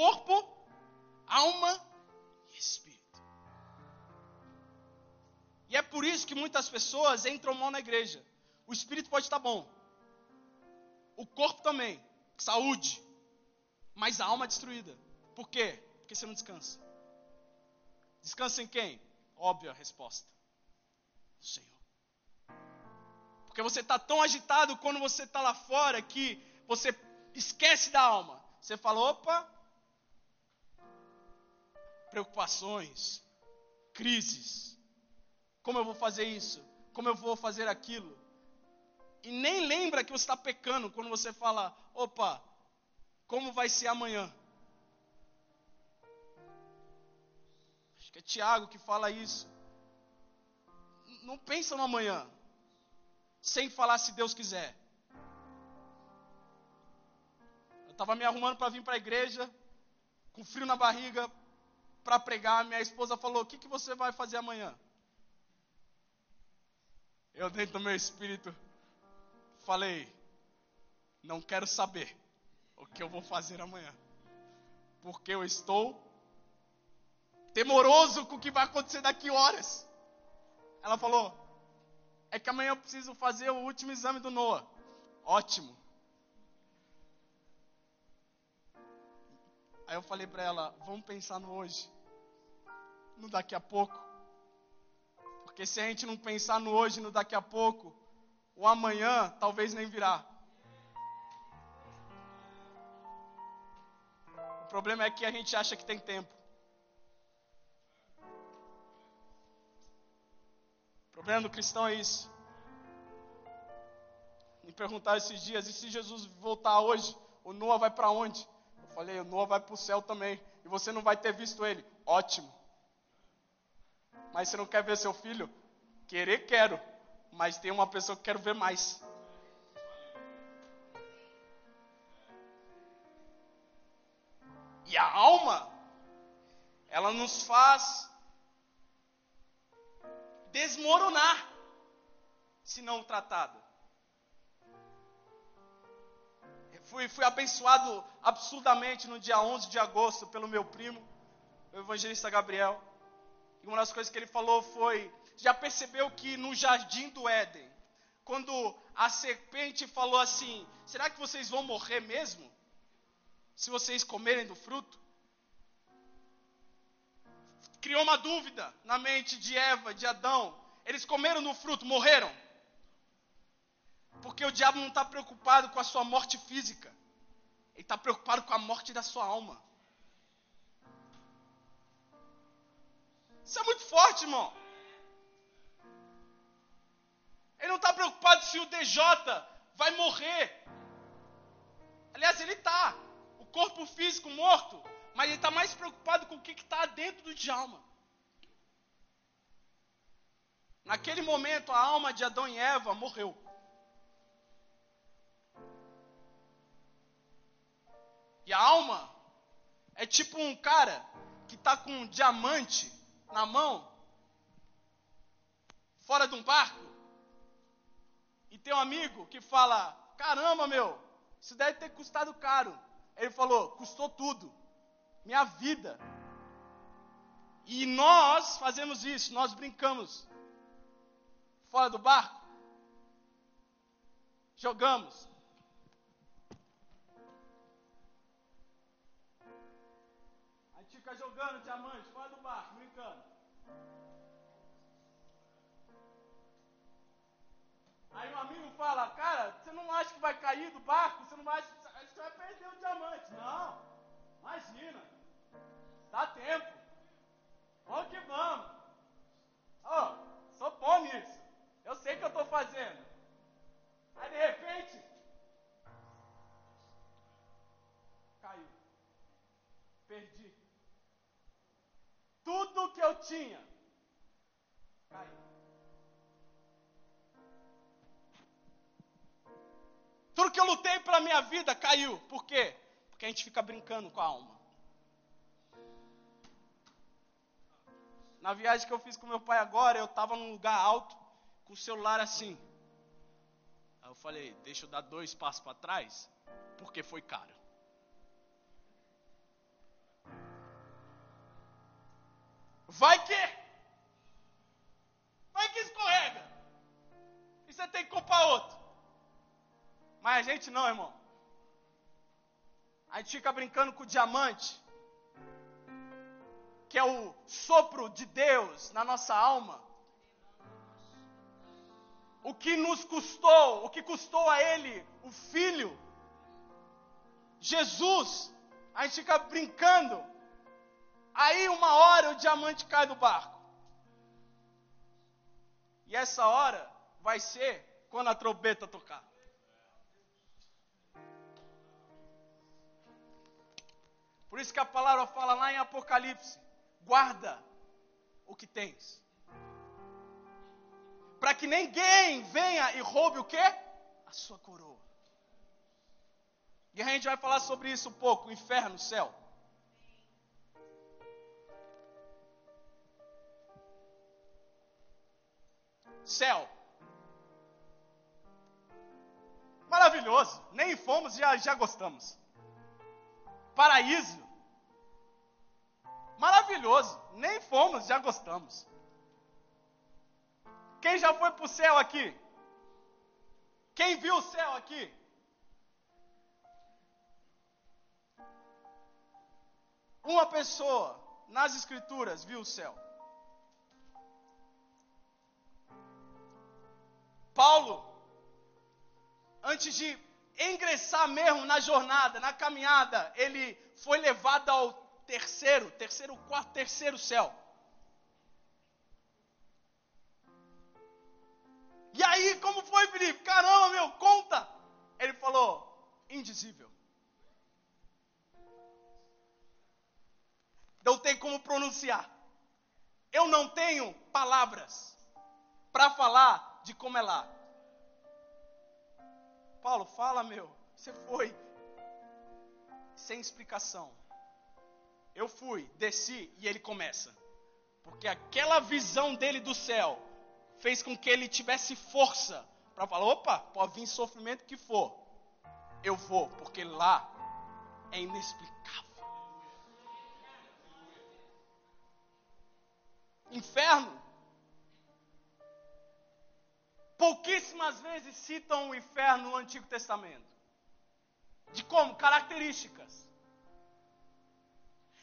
corpo, alma e espírito. E é por isso que muitas pessoas entram mal na igreja. O espírito pode estar bom, o corpo também, saúde, mas a alma é destruída. Por quê? Porque você não descansa. Descansa em quem? Óbvia a resposta: o Senhor. Porque você está tão agitado quando você está lá fora que você esquece da alma. Você fala: opa, preocupações, crises. Como eu vou fazer isso? Como eu vou fazer aquilo? E nem lembra que você está pecando quando você fala: opa, como vai ser amanhã? Acho que é Tiago que fala isso. Não pensa no amanhã, sem falar se Deus quiser. Eu estava me arrumando para vir para a igreja, com frio na barriga, para pregar. Minha esposa falou: O que, que você vai fazer amanhã? Eu, dentro do meu espírito, falei: Não quero saber o que eu vou fazer amanhã, porque eu estou temoroso com o que vai acontecer daqui horas. Ela falou: É que amanhã eu preciso fazer o último exame do Noah. Ótimo. Aí eu falei para ela: Vamos pensar no hoje, no daqui a pouco. Porque se a gente não pensar no hoje, no daqui a pouco, o amanhã talvez nem virá. O problema é que a gente acha que tem tempo. O problema do cristão é isso. Me perguntaram esses dias, e se Jesus voltar hoje, o Noah vai para onde? Falei, o Noah vai para o céu também. E você não vai ter visto ele. Ótimo. Mas você não quer ver seu filho? Querer, quero. Mas tem uma pessoa que quero ver mais. E a alma, ela nos faz desmoronar se não tratada. Fui, fui abençoado absurdamente no dia 11 de agosto pelo meu primo, o evangelista Gabriel. E uma das coisas que ele falou foi: já percebeu que no jardim do Éden, quando a serpente falou assim: será que vocês vão morrer mesmo? Se vocês comerem do fruto? Criou uma dúvida na mente de Eva, de Adão. Eles comeram do fruto, morreram. Porque o diabo não está preocupado com a sua morte física, ele está preocupado com a morte da sua alma. Isso é muito forte, irmão. Ele não está preocupado se o DJ vai morrer. Aliás, ele está. O corpo físico morto. Mas ele está mais preocupado com o que está dentro do Djalma. Naquele momento, a alma de Adão e Eva morreu. E a alma é tipo um cara que está com um diamante na mão, fora de um barco, e tem um amigo que fala: Caramba, meu, isso deve ter custado caro. Ele falou: Custou tudo, minha vida. E nós fazemos isso, nós brincamos fora do barco, jogamos. Fica jogando diamante fora do barco, brincando. Aí um amigo fala, cara, você não acha que vai cair do barco? Você não acha que você vai perder o diamante? Não, imagina. Dá tempo. Vamos que vamos. Oh, sou bom nisso. Eu sei o que eu estou fazendo. Aí de repente, Tudo que eu tinha caiu. Tudo que eu lutei pela minha vida caiu. Por quê? Porque a gente fica brincando com a alma. Na viagem que eu fiz com meu pai agora, eu estava num lugar alto, com o celular assim. Aí eu falei, deixa eu dar dois passos para trás, porque foi caro. Vai que. Vai que escorrega. E você tem que comprar outro. Mas a gente não, irmão. A gente fica brincando com o diamante, que é o sopro de Deus na nossa alma. O que nos custou, o que custou a Ele, o Filho, Jesus, a gente fica brincando. Aí uma hora o diamante cai do barco. E essa hora vai ser quando a trombeta tocar. Por isso que a palavra fala lá em Apocalipse: guarda o que tens. Para que ninguém venha e roube o quê? A sua coroa. E a gente vai falar sobre isso um pouco: inferno, céu. Céu. Maravilhoso. Nem fomos, já, já gostamos. Paraíso. Maravilhoso. Nem fomos, já gostamos. Quem já foi para o céu aqui? Quem viu o céu aqui? Uma pessoa nas Escrituras viu o céu. Paulo, antes de ingressar mesmo na jornada, na caminhada, ele foi levado ao terceiro, terceiro, quarto, terceiro céu. E aí, como foi, Felipe? Caramba, meu, conta! Ele falou, indizível. Não tem como pronunciar. Eu não tenho palavras para falar de como é lá. Paulo, fala, meu. Você foi sem explicação. Eu fui, desci e ele começa. Porque aquela visão dele do céu fez com que ele tivesse força para falar: opa, pode vir sofrimento que for. Eu vou, porque lá é inexplicável. Inferno. Pouquíssimas vezes citam o inferno no Antigo Testamento. De como? Características.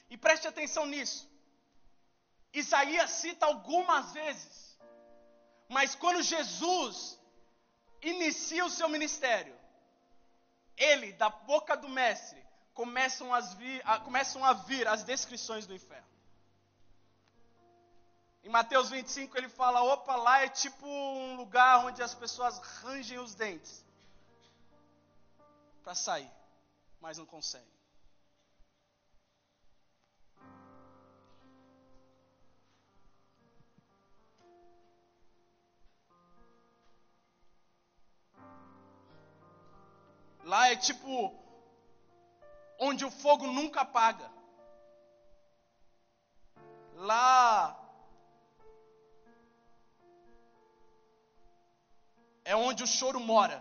E preste atenção nisso. Isaías cita algumas vezes. Mas quando Jesus inicia o seu ministério, ele, da boca do mestre, começam, as vir, a, começam a vir as descrições do inferno. Em Mateus 25 ele fala: opa, lá é tipo um lugar onde as pessoas rangem os dentes para sair, mas não conseguem. Lá é tipo onde o fogo nunca apaga. Lá é onde o choro mora.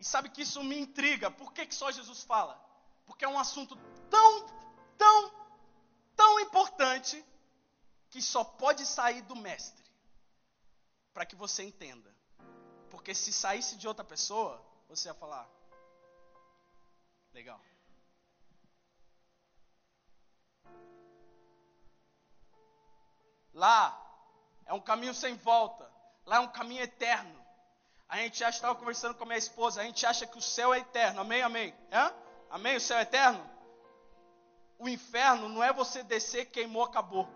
E sabe que isso me intriga. Por que, que só Jesus fala? Porque é um assunto tão, tão, tão importante que só pode sair do mestre. Para que você entenda. Porque se saísse de outra pessoa, você ia falar: legal. Lá é um caminho sem volta. Lá é um caminho eterno. A gente acha, estava conversando com a minha esposa, a gente acha que o céu é eterno. Amém, amém. Hã? Amém? O céu é eterno? O inferno não é você descer, queimou, acabou.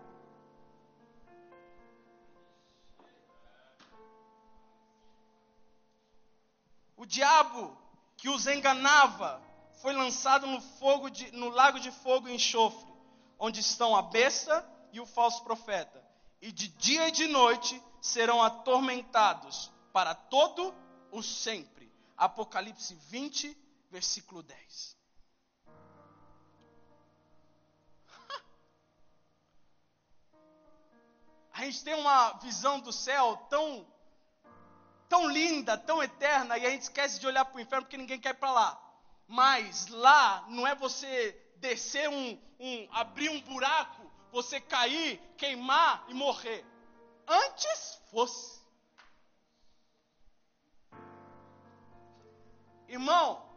O diabo que os enganava foi lançado no, fogo de, no lago de fogo e enxofre, onde estão a besta e o falso profeta e de dia e de noite serão atormentados para todo o sempre. Apocalipse 20, versículo 10. A gente tem uma visão do céu tão tão linda, tão eterna, e a gente esquece de olhar para o inferno porque ninguém quer ir para lá. Mas lá não é você descer um, um abrir um buraco, você cair, queimar e morrer. Antes fosse. Irmão,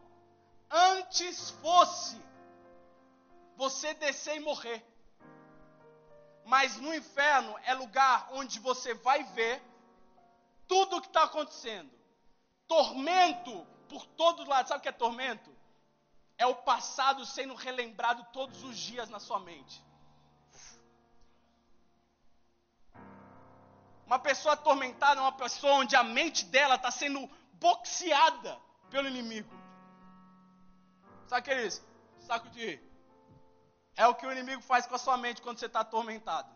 antes fosse você descer e morrer. Mas no inferno é lugar onde você vai ver tudo o que está acontecendo. Tormento por todo lado. Sabe o que é tormento? É o passado sendo relembrado todos os dias na sua mente. Uma pessoa atormentada é uma pessoa onde a mente dela está sendo boxeada pelo inimigo. Sabe que é? Saco de. É o que o inimigo faz com a sua mente quando você está atormentado.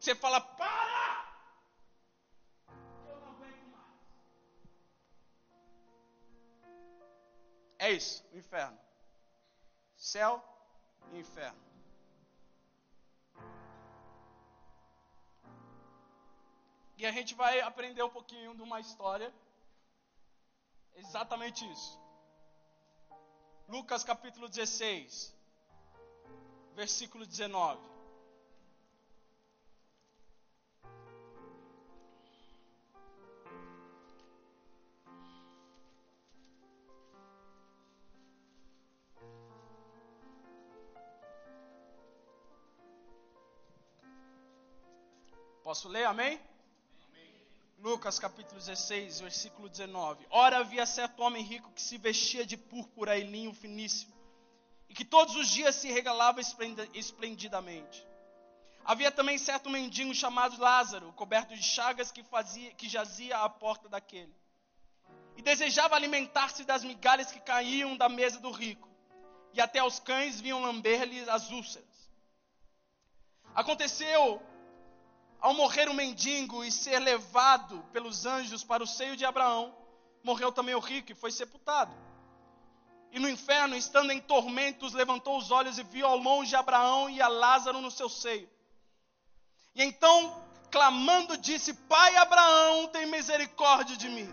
Você fala, para! Eu não aguento mais. É isso, o inferno. Céu e inferno. E a gente vai aprender um pouquinho de uma história. Exatamente isso. Lucas capítulo 16 versículo 19. Posso ler, amém? Lucas capítulo 16, versículo 19. Ora havia certo homem rico que se vestia de púrpura e linho finíssimo e que todos os dias se regalava esplendidamente. Havia também certo mendigo chamado Lázaro, coberto de chagas, que, fazia, que jazia à porta daquele. E desejava alimentar-se das migalhas que caíam da mesa do rico, e até os cães vinham lamber-lhe as úlceras. Aconteceu, ao morrer o mendigo e ser levado pelos anjos para o seio de Abraão, morreu também o rico e foi sepultado. E no inferno, estando em tormentos, levantou os olhos e viu ao longe Abraão e a Lázaro no seu seio. E então, clamando, disse: Pai Abraão, tem misericórdia de mim.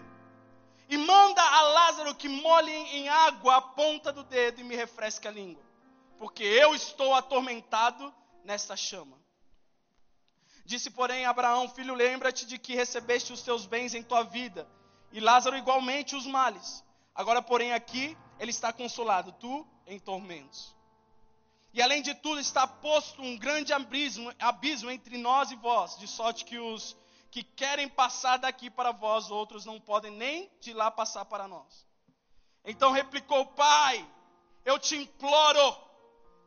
E manda a Lázaro que molhe em água a ponta do dedo e me refresque a língua, porque eu estou atormentado nesta chama. Disse, porém, Abraão: Filho, lembra-te de que recebeste os teus bens em tua vida, e Lázaro igualmente os males. Agora, porém, aqui ele está consolado, tu em tormentos. E além de tudo, está posto um grande abismo, abismo entre nós e vós, de sorte que os que querem passar daqui para vós, outros não podem nem de lá passar para nós. Então replicou: Pai, eu te imploro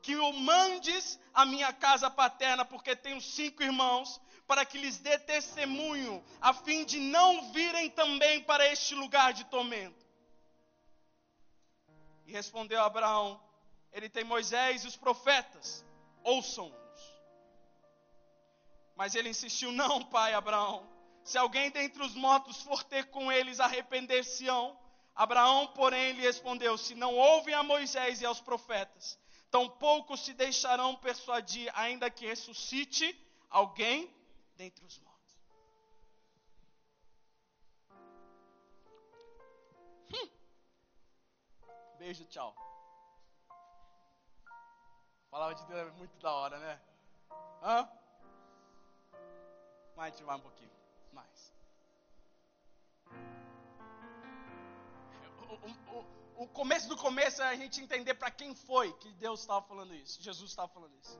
que o mandes à minha casa paterna, porque tenho cinco irmãos, para que lhes dê testemunho, a fim de não virem também para este lugar de tormento. E respondeu Abraão: Ele tem Moisés e os profetas, ouçam-nos. Mas ele insistiu: Não, pai Abraão. Se alguém dentre os mortos for ter com eles, arrepender-se-ão. Abraão, porém, lhe respondeu: Se não ouvem a Moisés e aos profetas, tampouco se deixarão persuadir, ainda que ressuscite alguém dentre os mortos. Beijo, tchau. A palavra de Deus é muito da hora, né? Hã? Mais, vai um pouquinho. Mais. Começo do começo é a gente entender para quem foi que Deus estava falando isso. Jesus estava falando isso.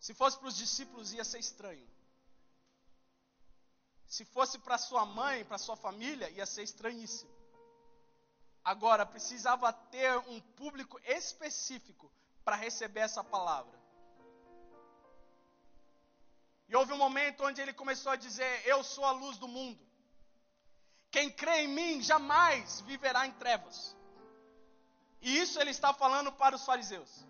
Se fosse para os discípulos, ia ser estranho. Se fosse para sua mãe, para sua família, ia ser estranhíssimo. Agora, precisava ter um público específico para receber essa palavra. E houve um momento onde ele começou a dizer: Eu sou a luz do mundo. Quem crê em mim jamais viverá em trevas. E isso ele está falando para os fariseus.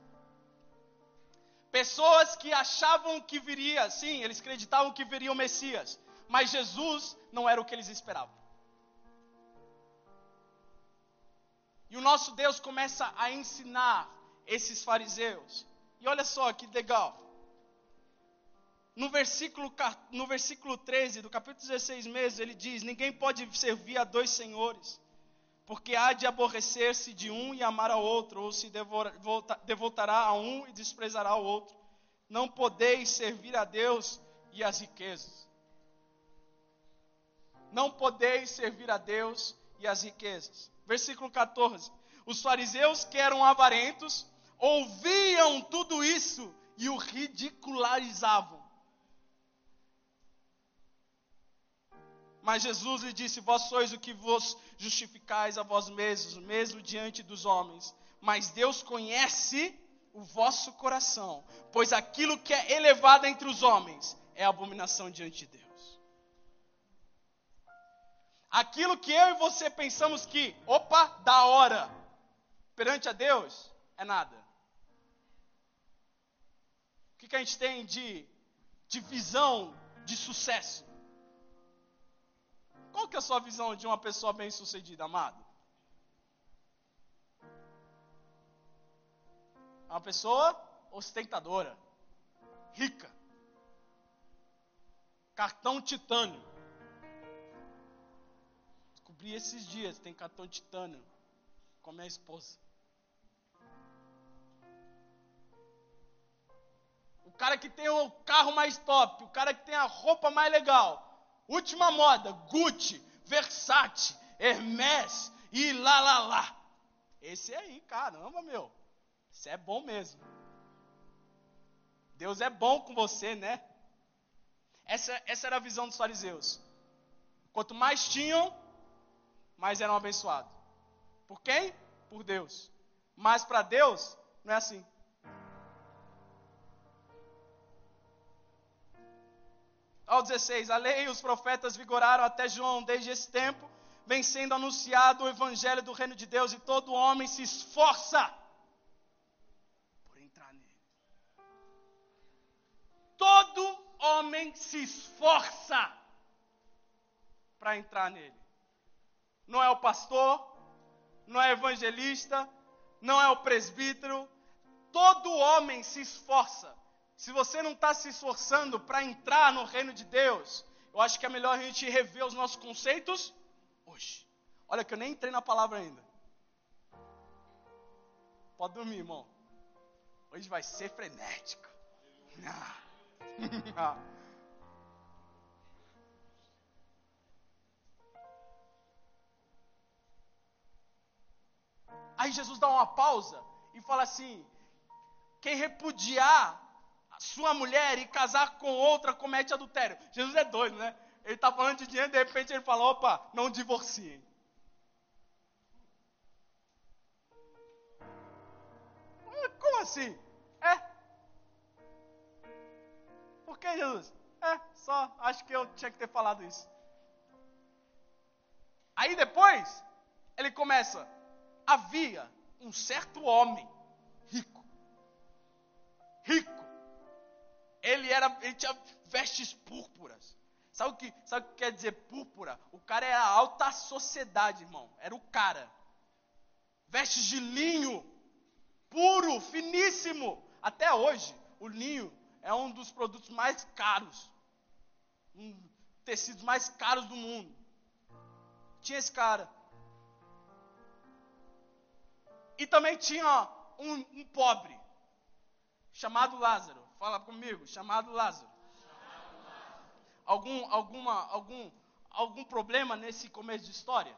Pessoas que achavam que viria, sim, eles acreditavam que viria o Messias, mas Jesus não era o que eles esperavam. E o nosso Deus começa a ensinar esses fariseus. E olha só que legal. No versículo, no versículo 13 do capítulo 16 mesmo, ele diz: Ninguém pode servir a dois senhores, porque há de aborrecer-se de um e amar ao outro, ou se devora, volta, devotará a um e desprezará o outro. Não podeis servir a Deus e as riquezas. Não podeis servir a Deus e as riquezas. Versículo 14. Os fariseus que eram avarentos ouviam tudo isso e o ridicularizavam. Mas Jesus lhe disse: Vós sois o que vos justificais a vós mesmos, mesmo diante dos homens. Mas Deus conhece o vosso coração, pois aquilo que é elevado entre os homens é abominação diante de Deus. Aquilo que eu e você pensamos que, opa, da hora, perante a Deus, é nada. O que, que a gente tem de, de visão de sucesso? Qual que é a sua visão de uma pessoa bem-sucedida, amado? Uma pessoa ostentadora, rica, cartão titânio. Descobri esses dias, tem cartão titânio com a minha esposa. O cara que tem o carro mais top, o cara que tem a roupa mais legal, Última moda, Gucci, Versace, Hermès e lá, lá, lá. Esse aí, caramba, meu. Isso é bom mesmo. Deus é bom com você, né? Essa, essa era a visão dos fariseus. Quanto mais tinham, mais eram abençoados. Por quem? Por Deus. Mas para Deus, não é assim. Ao 16, a lei e os profetas vigoraram até João desde esse tempo, vem sendo anunciado o evangelho do reino de Deus e todo homem se esforça por entrar nele. Todo homem se esforça para entrar nele. Não é o pastor, não é o evangelista, não é o presbítero, todo homem se esforça se você não está se esforçando para entrar no reino de Deus, eu acho que é melhor a gente rever os nossos conceitos hoje. Olha que eu nem entrei na palavra ainda. Pode dormir, irmão. Hoje vai ser frenético. Aí Jesus dá uma pausa e fala assim: quem repudiar sua mulher e casar com outra comete adultério. Jesus é doido, né? Ele está falando de dinheiro, de repente ele fala: opa, não divorciem. Como assim? É? Por que Jesus? É, só acho que eu tinha que ter falado isso. Aí depois, ele começa: havia um certo homem rico, rico, ele era, ele tinha vestes púrpuras. Sabe o que, sabe o que quer dizer púrpura? O cara era alta sociedade, irmão. Era o cara. Vestes de linho, puro, finíssimo. Até hoje, o linho é um dos produtos mais caros. Um tecidos mais caros do mundo. Tinha esse cara. E também tinha um, um pobre, chamado Lázaro. Fala comigo, chamado Lázaro. Chamado Lázaro. Algum, alguma, algum, algum problema nesse começo de história?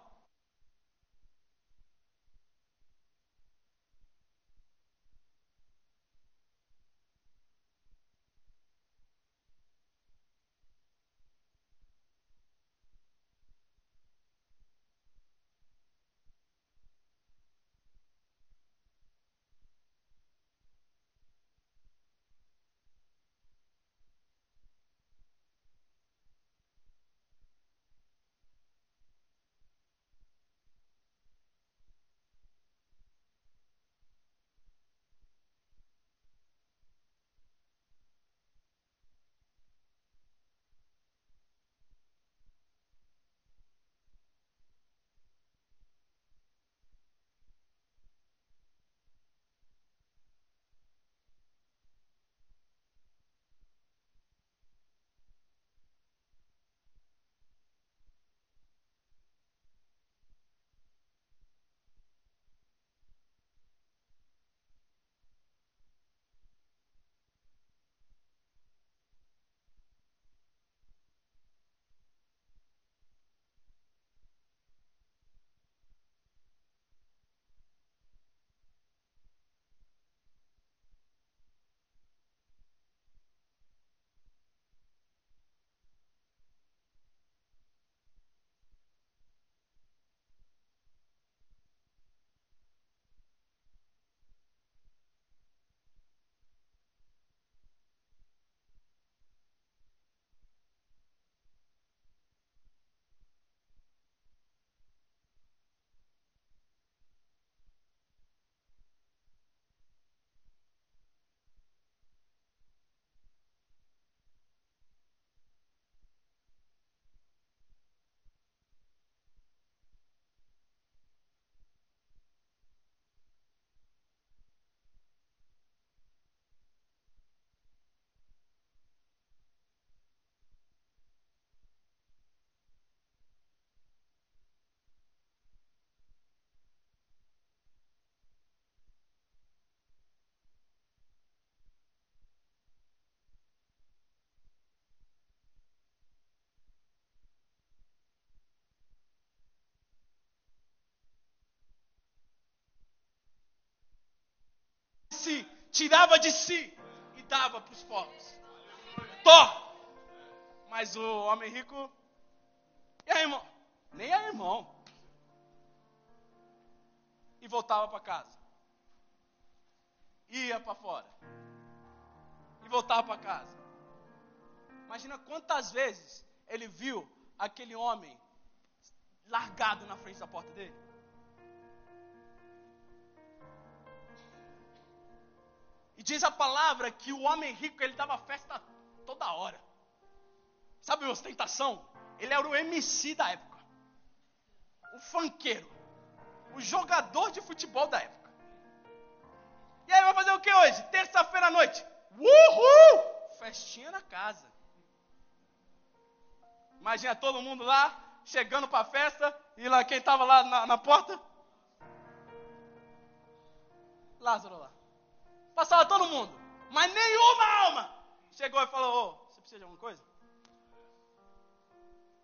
Tirava de si e dava para os pobres. Tó! Mas o homem rico. E aí, irmão? Nem aí, irmão. E voltava para casa. Ia para fora. E voltava para casa. Imagina quantas vezes ele viu aquele homem largado na frente da porta dele. E diz a palavra que o homem rico ele dava festa toda hora. Sabe a ostentação? Ele era o MC da época. O fanqueiro. O jogador de futebol da época. E aí vai fazer o que hoje? Terça-feira à noite. Uhul! Festinha na casa. Imagina todo mundo lá, chegando para a festa, e lá quem estava lá na, na, porta? Lázaro lá. Passava todo mundo, mas nenhuma alma chegou e falou: oh, você precisa de alguma coisa?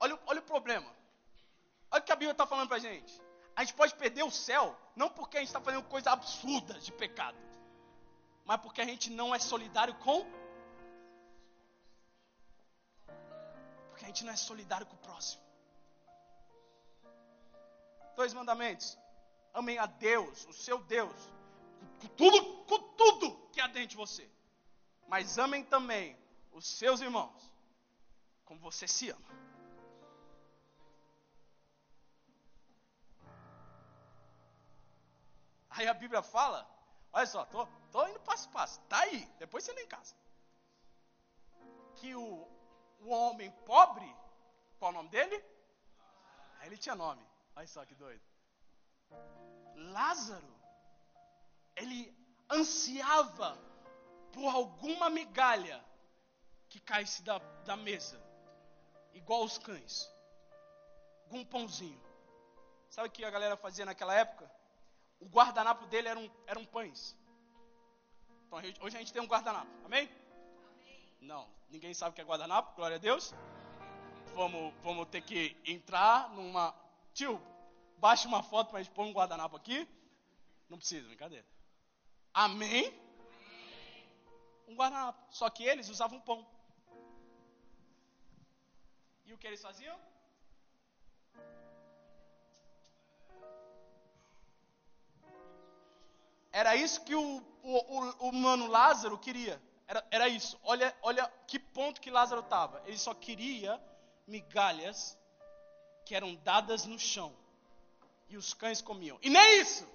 Olha, olha o problema. Olha o que a Bíblia está falando para a gente. A gente pode perder o céu, não porque a gente está fazendo coisas absurdas de pecado, mas porque a gente não é solidário com Porque a gente não é solidário com o próximo. Dois mandamentos. Amem a Deus, o seu Deus, com tudo, com tudo que há dentro de você. Mas amem também os seus irmãos, como você se ama. Aí a Bíblia fala, olha só, tô, tô indo passo a passo, tá aí, depois você lê em casa. Que o o homem pobre, qual o nome dele? Ele tinha nome. Olha só que doido. Lázaro, ele ansiava por alguma migalha que caísse da, da mesa, igual os cães. Algum pãozinho. Sabe o que a galera fazia naquela época? O guardanapo dele eram, eram pães. Então hoje a gente tem um guardanapo, amém? amém? Não, Ninguém sabe o que é guardanapo, glória a Deus. Vamos, vamos ter que entrar numa. Tio, baixa uma foto para a gente pôr um guardanapo aqui. Não precisa, brincadeira. Amém? Um guardanapo. Só que eles usavam pão. E o que eles faziam? Era isso que o, o, o, o mano Lázaro queria. Era, era isso. Olha, olha que ponto que Lázaro estava. Ele só queria migalhas que eram dadas no chão. E os cães comiam. E nem isso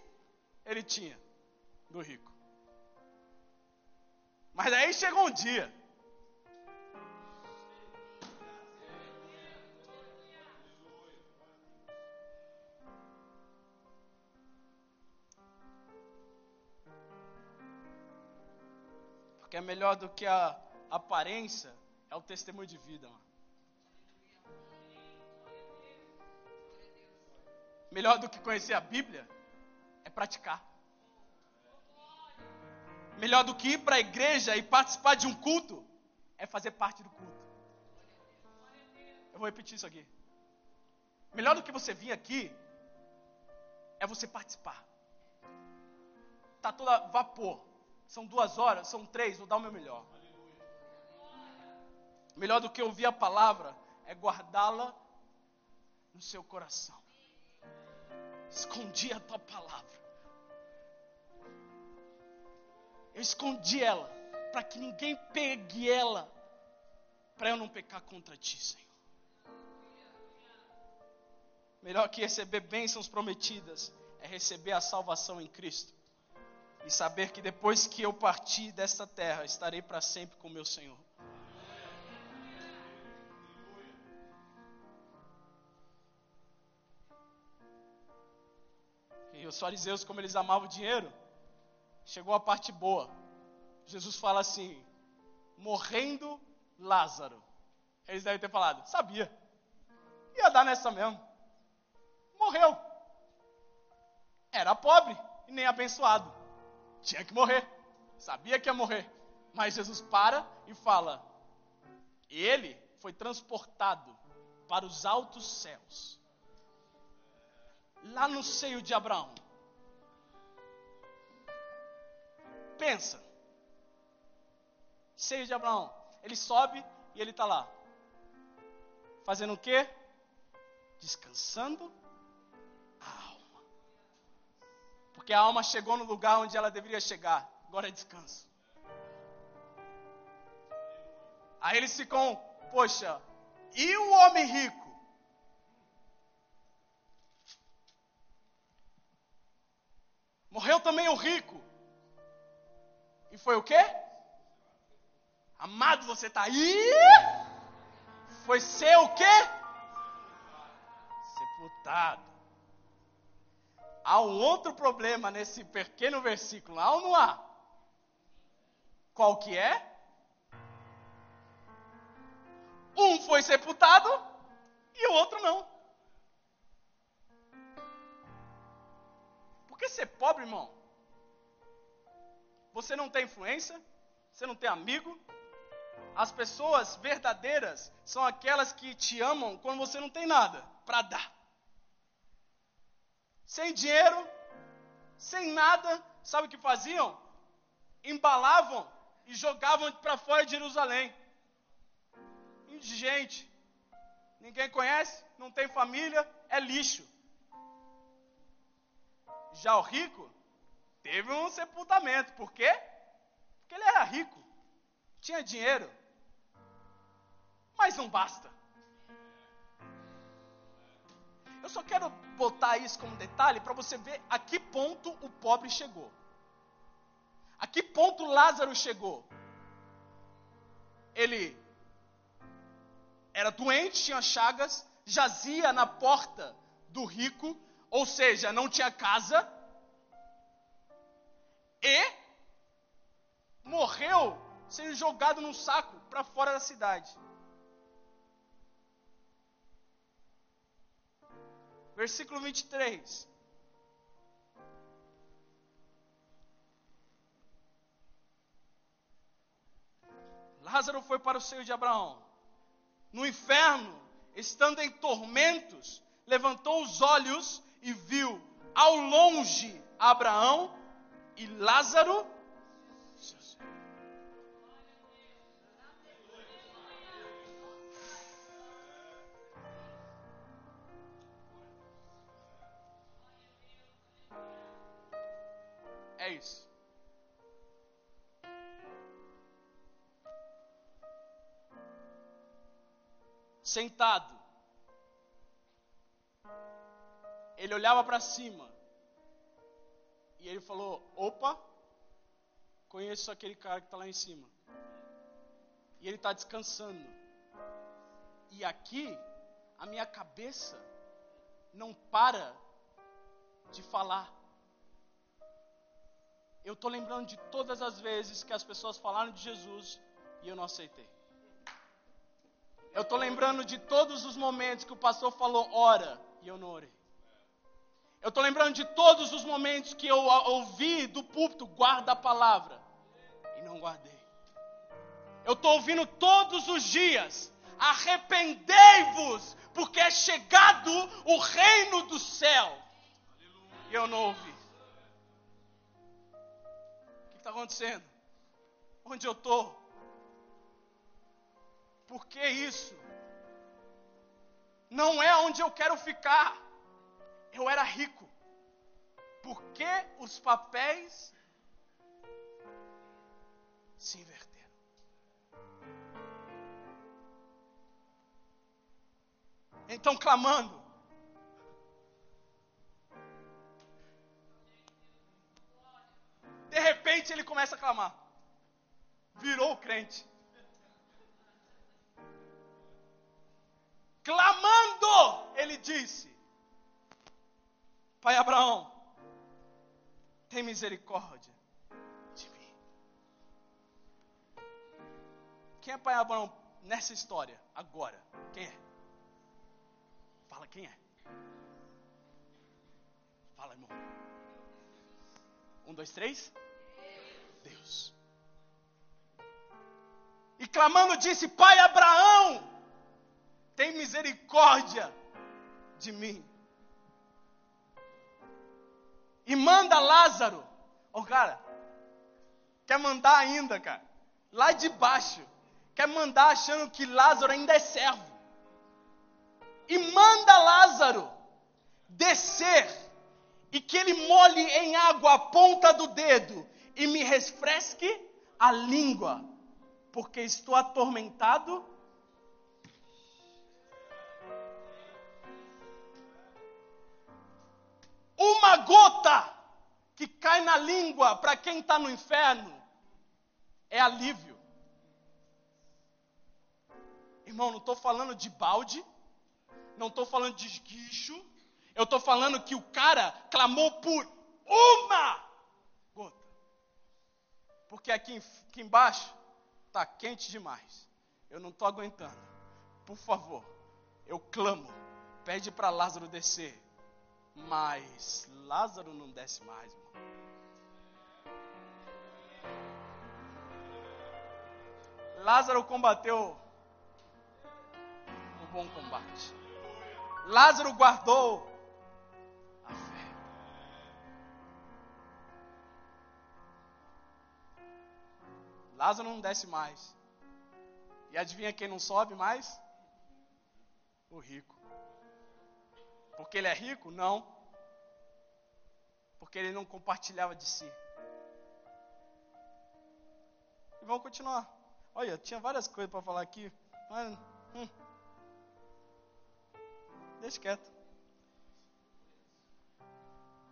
ele tinha do rico. Mas aí chegou um dia. que é melhor do que a aparência, é o testemunho de vida. Mano. Melhor do que conhecer a Bíblia é praticar. Melhor do que ir para a igreja e participar de um culto é fazer parte do culto. Eu vou repetir isso aqui. Melhor do que você vir aqui é você participar. Tá toda vapor. São duas horas, são três, vou dar o meu melhor. Melhor do que ouvir a palavra é guardá-la no seu coração. Escondi a tua palavra. Eu escondi ela para que ninguém pegue ela, para eu não pecar contra ti, Senhor. Melhor que receber bênçãos prometidas é receber a salvação em Cristo e saber que depois que eu partir desta terra, estarei para sempre com meu Senhor. E os fariseus, como eles amavam o dinheiro, chegou a parte boa. Jesus fala assim: morrendo Lázaro. Eles devem ter falado: sabia, ia dar nessa mesmo. Morreu. Era pobre e nem abençoado tinha que morrer, sabia que ia morrer. Mas Jesus para e fala: Ele foi transportado para os altos céus, lá no seio de Abraão. Pensa, seio de Abraão. Ele sobe e ele está lá. Fazendo o quê? Descansando a alma. Porque a alma chegou no lugar onde ela deveria chegar. Agora é descanso. Aí eles ficam, poxa, e o homem rico? Morreu também o rico. E foi o quê? Amado, você está aí? Foi ser o quê? Sepultado. Há um outro problema nesse pequeno versículo, há ou não há? Qual que é? Um foi sepultado e o outro não. Por que ser pobre, irmão? Você não tem influência, você não tem amigo. As pessoas verdadeiras são aquelas que te amam quando você não tem nada para dar. Sem dinheiro, sem nada, sabe o que faziam? Embalavam e jogavam para fora de Jerusalém. Indigente, ninguém conhece, não tem família, é lixo. Já o rico teve um sepultamento, por quê? Porque ele era rico, tinha dinheiro, mas não basta. Eu só quero botar isso como detalhe para você ver a que ponto o pobre chegou. A que ponto Lázaro chegou? Ele era doente, tinha chagas, jazia na porta do rico, ou seja, não tinha casa, e morreu sendo jogado num saco para fora da cidade. Versículo 23. Lázaro foi para o seio de Abraão. No inferno, estando em tormentos, levantou os olhos e viu ao longe Abraão e Lázaro. É isso. sentado. Ele olhava para cima. Ele falou: opa, conheço aquele cara que está lá em cima. E ele está descansando. E aqui, a minha cabeça não para de falar. Eu estou lembrando de todas as vezes que as pessoas falaram de Jesus e eu não aceitei. Eu estou lembrando de todos os momentos que o pastor falou, ora, e eu não orei. Eu estou lembrando de todos os momentos que eu ouvi do púlpito, guarda a palavra, e não guardei. Eu estou ouvindo todos os dias, arrependei-vos, porque é chegado o reino do céu. E eu não ouvi. O que está acontecendo? Onde eu estou? Por que isso? Não é onde eu quero ficar. Eu era rico. Por que os papéis se inverteram? Então, clamando, de repente ele começa a clamar. Virou crente. clamando, ele disse: Pai Abraão, tem misericórdia de mim. Quem é Pai Abraão nessa história, agora? Quem é? Fala quem é. Fala, irmão. Um, dois, três. Deus. E clamando disse: Pai Abraão, tem misericórdia de mim. Manda Lázaro. Ô oh, cara, quer mandar ainda, cara. lá de baixo, quer mandar achando que Lázaro ainda é servo. E manda Lázaro descer e que ele molhe em água a ponta do dedo e me refresque a língua, porque estou atormentado. Uma gota que cai na língua para quem está no inferno é alívio. Irmão, não estou falando de balde, não estou falando de esguicho, eu estou falando que o cara clamou por uma gota. Porque aqui, aqui embaixo está quente demais. Eu não estou aguentando. Por favor, eu clamo. Pede para Lázaro descer. Mas Lázaro não desce mais, irmão. Lázaro combateu o bom combate. Lázaro guardou a fé. Lázaro não desce mais. E adivinha quem não sobe mais? O rico. Porque ele é rico? Não. Porque ele não compartilhava de si. E vamos continuar. Olha, tinha várias coisas para falar aqui. Mas, hum. Deixa quieto.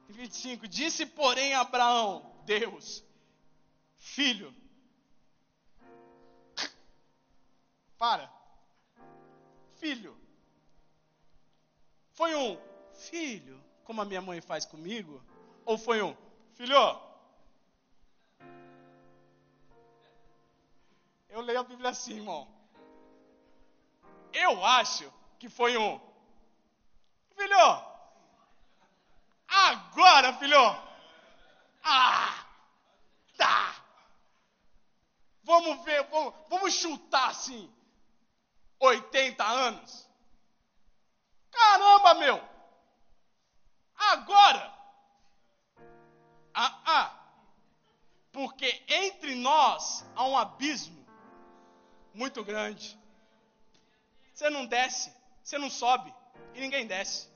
25. Disse, porém, Abraão, Deus, filho. Para. Filho. Foi um filho, como a minha mãe faz comigo? Ou foi um filho? Eu leio a Bíblia assim, irmão. Eu acho que foi um filho. Agora, filho. Ah, tá. Vamos ver, vamos, vamos chutar assim. 80 anos. Caramba, meu. Agora. Ah, ah. Porque entre nós há um abismo muito grande. Você não desce, você não sobe e ninguém desce.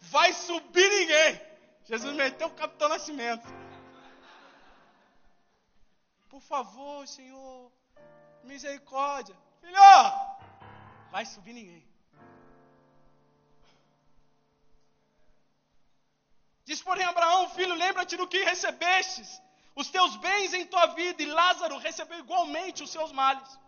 Vai subir ninguém. Jesus meteu o Capitão Nascimento. Por favor, Senhor, misericórdia. Filho, vai subir ninguém. Diz, porém, Abraão, filho, lembra-te do que recebestes, os teus bens em tua vida, e Lázaro recebeu igualmente os seus males.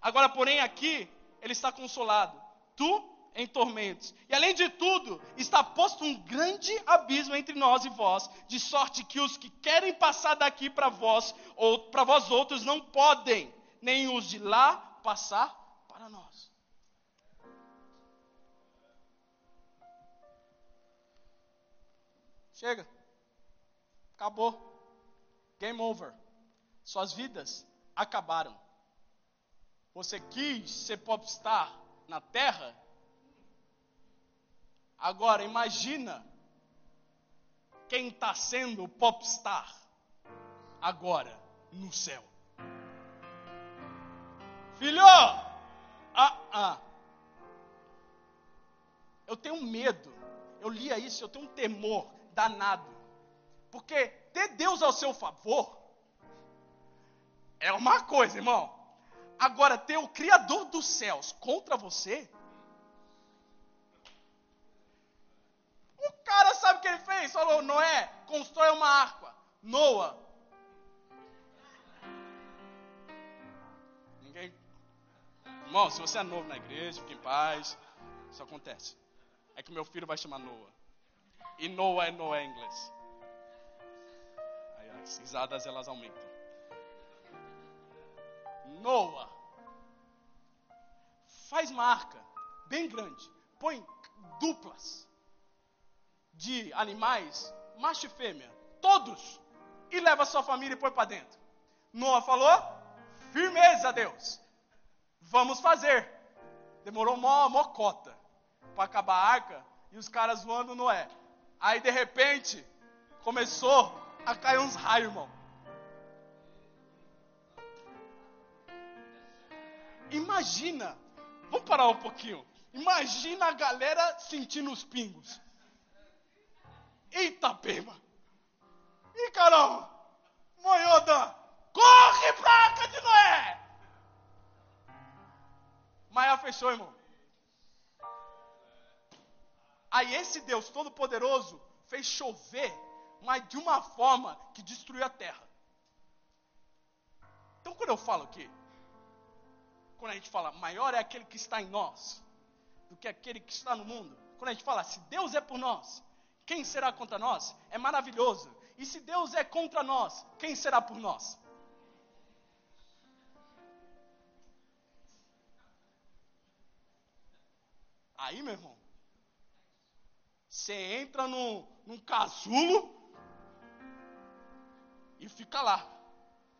Agora, porém, aqui ele está consolado. Tu em tormentos. E além de tudo, está posto um grande abismo entre nós e vós, de sorte que os que querem passar daqui para vós ou para vós outros não podem, nem os de lá passar para nós. Chega. Acabou. Game over. Suas vidas acabaram. Você quis ser popstar na terra? Agora, imagina quem está sendo popstar agora no céu. Filho, ah, ah. Eu tenho medo. Eu lia isso, eu tenho um temor danado. Porque ter Deus ao seu favor é uma coisa, irmão. Agora, ter o Criador dos céus contra você cara sabe o que ele fez? Falou: Noé, constrói uma arca. Noa. Ninguém. Irmão, se você é novo na igreja, fique em paz. Isso acontece. É que meu filho vai chamar Noa. E Noa é inglês. Aí as risadas elas aumentam. Noa. Faz uma arca bem grande. Põe duplas de animais, macho e fêmea, todos, e leva sua família e põe para dentro. Noah falou: firmeza, Deus, vamos fazer. Demorou mó, mó cota para acabar a arca e os caras voando Noé. Aí de repente começou a cair uns raios, irmão. Imagina, vamos parar um pouquinho. Imagina a galera sentindo os pingos. Eita, pema. Ih, caramba. Moioda, corre pra Arca de Noé. Maia fechou, irmão. Aí esse Deus Todo-Poderoso fez chover, mas de uma forma que destruiu a terra. Então quando eu falo que, quando a gente fala maior é aquele que está em nós, do que aquele que está no mundo. Quando a gente fala se Deus é por nós, quem será contra nós? É maravilhoso. E se Deus é contra nós, quem será por nós? Aí, meu irmão, você entra num, num casulo e fica lá,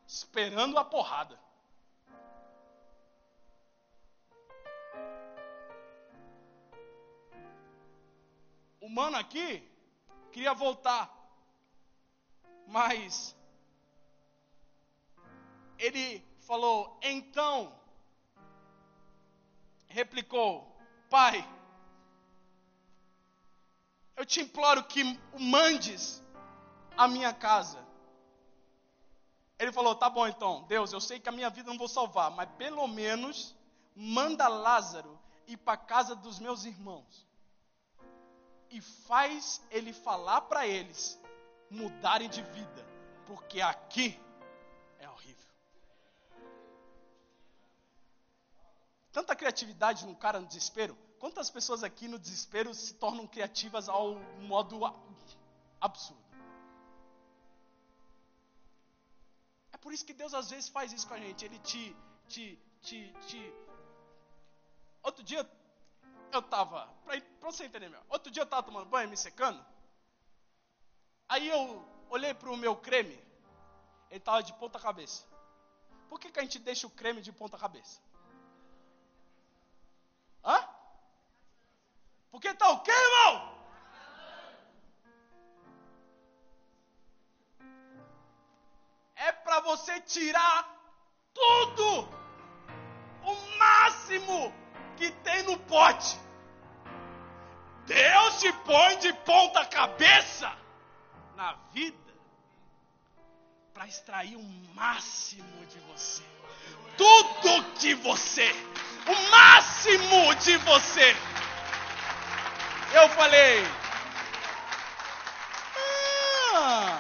esperando a porrada. O mano aqui queria voltar, mas ele falou, então, replicou, pai, eu te imploro que o mandes a minha casa. Ele falou: Tá bom então, Deus, eu sei que a minha vida não vou salvar, mas pelo menos manda Lázaro ir para a casa dos meus irmãos e faz ele falar para eles mudarem de vida, porque aqui é horrível. Tanta criatividade num cara no desespero. Quantas pessoas aqui no desespero se tornam criativas ao modo absurdo? É por isso que Deus às vezes faz isso com a gente. Ele te, te, te, te. Outro dia eu estava, para você entender melhor, outro dia eu estava tomando banho, me secando. Aí eu olhei para o meu creme, ele estava de ponta cabeça. Por que, que a gente deixa o creme de ponta cabeça? Porque está o quê, irmão? É para você tirar tudo, o máximo que tem no pote. Deus te põe de ponta cabeça na vida para extrair o máximo de você. Tudo de você. O máximo de você. Eu falei. Ah,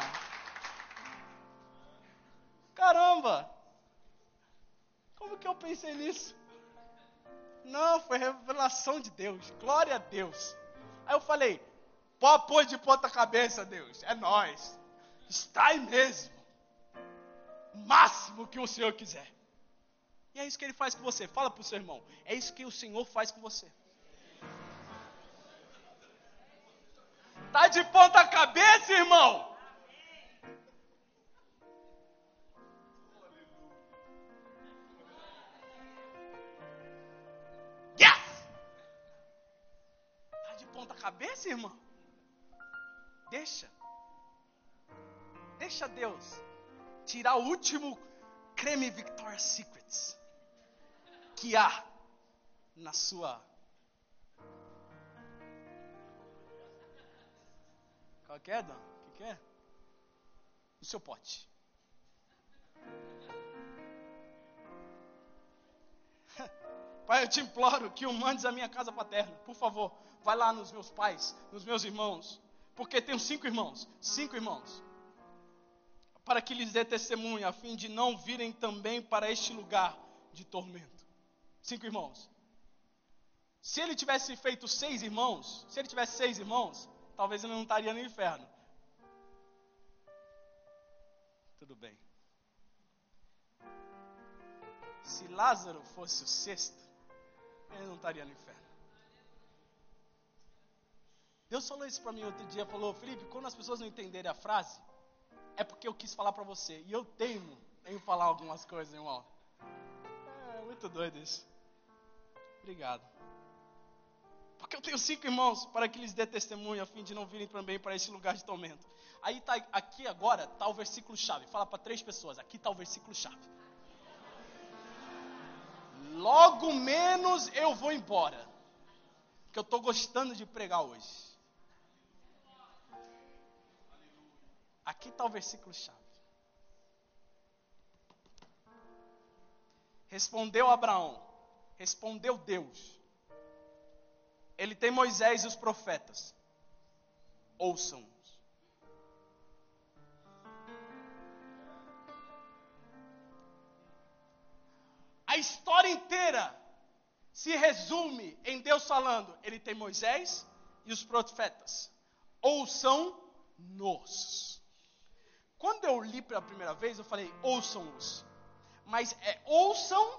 caramba! Como que eu pensei nisso? Não, foi revelação de Deus. Glória a Deus. Aí eu falei: pode pôr de ponta cabeça, Deus. É nós. Está aí mesmo. O máximo que o Senhor quiser. E é isso que ele faz com você. Fala para o seu irmão. É isso que o Senhor faz com você. Tá de ponta cabeça, irmão? Yes! Tá de ponta cabeça, irmão? Deixa. Deixa Deus tirar o último creme Victoria's Secrets que há na sua Qual que é? O que, que é? O seu pote. Pai, eu te imploro que o mandes à minha casa paterna. Por favor, vai lá nos meus pais, nos meus irmãos. Porque tenho cinco irmãos. Cinco irmãos. Para que lhes dê testemunho, a fim de não virem também para este lugar de tormento. Cinco irmãos. Se ele tivesse feito seis irmãos, se ele tivesse seis irmãos, talvez ele não estaria no inferno. Tudo bem. Se Lázaro fosse o sexto, ele não estaria no inferno. Deus falou isso para mim outro dia, falou, Felipe, quando as pessoas não entenderem a frase, é porque eu quis falar para você. E eu teimo em falar algumas coisas, irmão. É muito doido isso. Obrigado. Porque eu tenho cinco irmãos para que lhes dê testemunho, a fim de não virem também para esse lugar de tormento. Aí tá, aqui agora está o versículo chave. Fala para três pessoas, aqui está o versículo chave. Logo menos eu vou embora. Que eu estou gostando de pregar hoje. Aqui está o versículo chave. Respondeu Abraão, respondeu Deus. Ele tem Moisés e os profetas. Ouçam. A história inteira se resume em Deus falando: Ele tem Moisés e os profetas. Ouçam-nos. Quando eu li pela primeira vez, eu falei: ouçam-nos. Mas é ouçam-nos.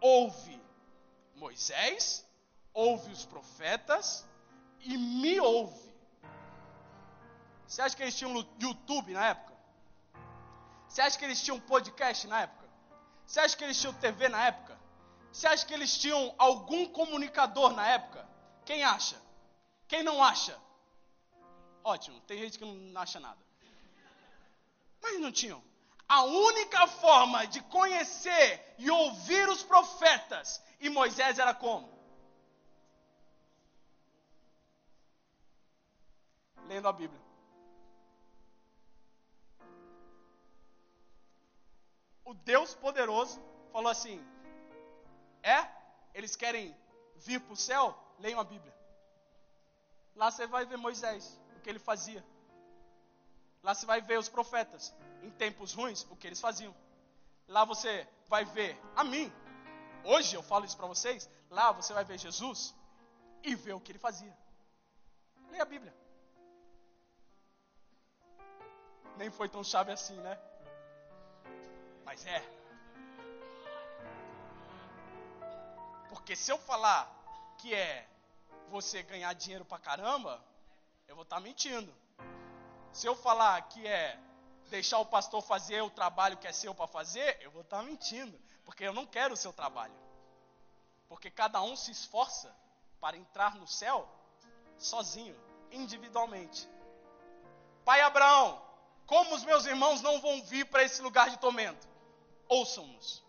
Ouve Moisés, ouve os profetas e me ouve. Você acha que eles tinham YouTube na época? Você acha que eles tinham podcast na época? Você acha que eles tinham TV na época? Você acha que eles tinham algum comunicador na época? Quem acha? Quem não acha? Ótimo, tem gente que não acha nada. Mas não tinham. A única forma de conhecer e ouvir os profetas e Moisés era como? Lendo a Bíblia. o Deus poderoso falou assim: É? Eles querem vir para o céu? Leiam a Bíblia. Lá você vai ver Moisés, o que ele fazia. Lá você vai ver os profetas, em tempos ruins, o que eles faziam. Lá você vai ver a mim. Hoje eu falo isso para vocês. Lá você vai ver Jesus e ver o que ele fazia. Leia a Bíblia. Nem foi tão chave assim, né? Mas é. Porque se eu falar que é você ganhar dinheiro pra caramba, eu vou estar tá mentindo. Se eu falar que é deixar o pastor fazer o trabalho que é seu para fazer, eu vou estar tá mentindo. Porque eu não quero o seu trabalho. Porque cada um se esforça para entrar no céu sozinho, individualmente. Pai Abraão, como os meus irmãos não vão vir para esse lugar de tormento? ouçam-nos.